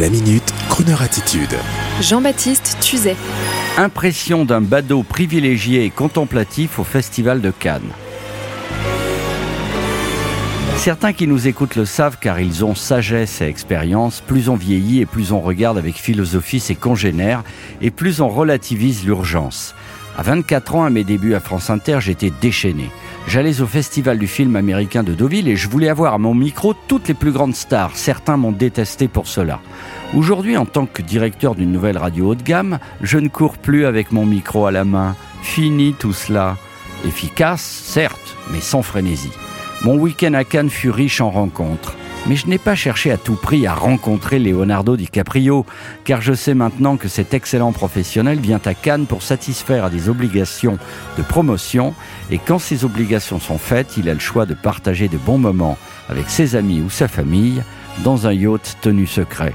La minute, Kroneur attitude. Jean-Baptiste Tuzet. Impression d'un badaud privilégié et contemplatif au Festival de Cannes. Certains qui nous écoutent le savent car ils ont sagesse et expérience. Plus on vieillit et plus on regarde avec philosophie ses congénères et plus on relativise l'urgence. À 24 ans, à mes débuts à France Inter, j'étais déchaîné. J'allais au festival du film américain de Deauville et je voulais avoir à mon micro toutes les plus grandes stars. Certains m'ont détesté pour cela. Aujourd'hui, en tant que directeur d'une nouvelle radio haut de gamme, je ne cours plus avec mon micro à la main. Fini tout cela. Efficace, certes, mais sans frénésie. Mon week-end à Cannes fut riche en rencontres. Mais je n'ai pas cherché à tout prix à rencontrer Leonardo DiCaprio, car je sais maintenant que cet excellent professionnel vient à Cannes pour satisfaire à des obligations de promotion, et quand ces obligations sont faites, il a le choix de partager de bons moments avec ses amis ou sa famille dans un yacht tenu secret.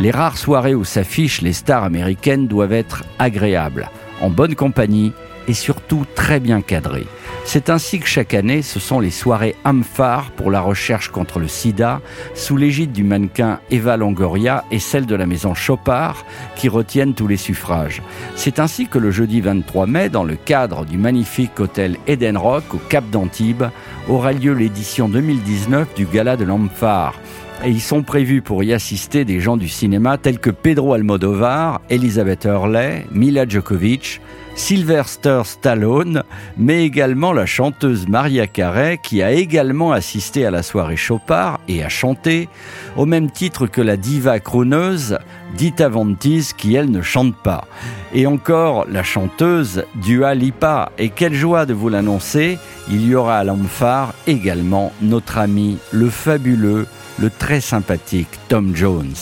Les rares soirées où s'affichent les stars américaines doivent être agréables, en bonne compagnie et surtout très bien cadrées. C'est ainsi que chaque année, ce sont les soirées AMFAR pour la recherche contre le sida, sous l'égide du mannequin Eva Longoria et celle de la maison Chopard, qui retiennent tous les suffrages. C'est ainsi que le jeudi 23 mai, dans le cadre du magnifique hôtel Eden Rock au Cap d'Antibes, aura lieu l'édition 2019 du Gala de l'AMFAR. Et ils sont prévus pour y assister des gens du cinéma tels que Pedro Almodovar, Elisabeth Hurley, Mila Djokovic, Sylvester Stallone, mais également la chanteuse Maria Carey qui a également assisté à la soirée Chopard et a chanté, au même titre que la diva crooneuse Dita Ventis qui elle ne chante pas. Et encore la chanteuse Dua Lipa. Et quelle joie de vous l'annoncer, il y aura à l'Amphare également notre ami le fabuleux, le très sympathique Tom Jones.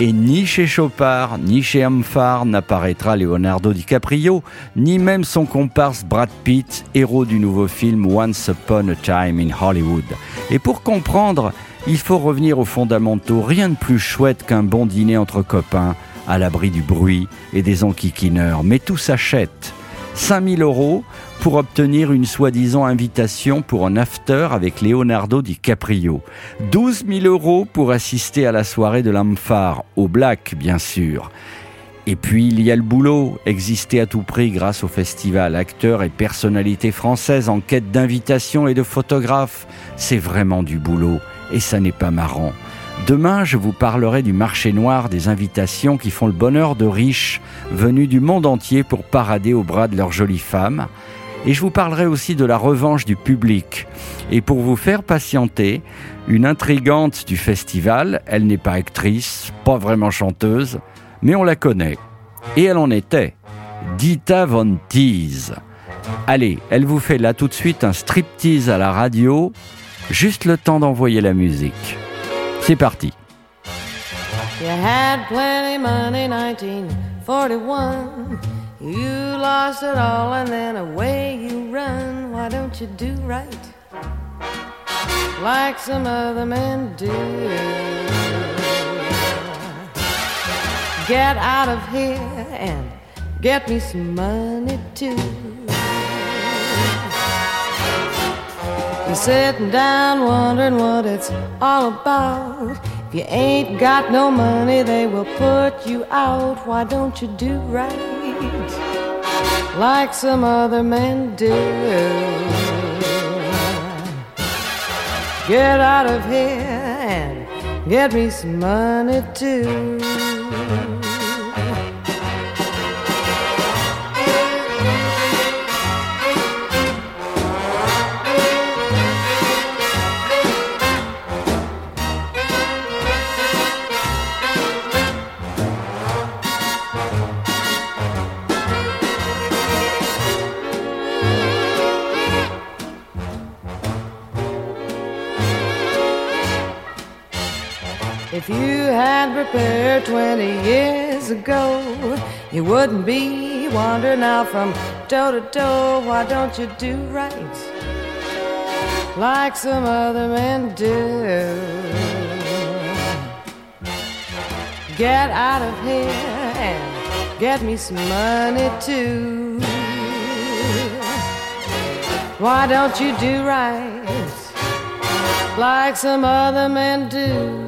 Et ni chez Chopard, ni chez Amphar n'apparaîtra Leonardo DiCaprio, ni même son comparse Brad Pitt, héros du nouveau film Once Upon a Time in Hollywood. Et pour comprendre, il faut revenir aux fondamentaux. Rien de plus chouette qu'un bon dîner entre copains, à l'abri du bruit et des enquiquineurs. Mais tout s'achète. 5000 euros pour obtenir une soi-disant invitation pour un after avec Leonardo DiCaprio. 12 000 euros pour assister à la soirée de l'Amphare, au Black bien sûr. Et puis il y a le boulot, exister à tout prix grâce au festival acteurs et personnalités françaises en quête d'invitation et de photographes. C'est vraiment du boulot et ça n'est pas marrant. Demain, je vous parlerai du marché noir des invitations qui font le bonheur de riches venus du monde entier pour parader au bras de leurs jolies femmes. Et je vous parlerai aussi de la revanche du public. Et pour vous faire patienter, une intrigante du festival, elle n'est pas actrice, pas vraiment chanteuse, mais on la connaît. Et elle en était. Dita Von Teese. Allez, elle vous fait là tout de suite un striptease à la radio, juste le temps d'envoyer la musique. C'est parti. You had plenty money 1941. You lost it all and then away you run. Why don't you do right? Like some other men do. Get out of here and get me some money too. You're sitting down wondering what it's all about. If you ain't got no money, they will put you out. Why don't you do right like some other men do? Get out of here and get me some money too. If you had prepared 20 years ago, you wouldn't be wandering out from toe to toe. Why don't you do right like some other men do? Get out of here and get me some money too. Why don't you do right like some other men do?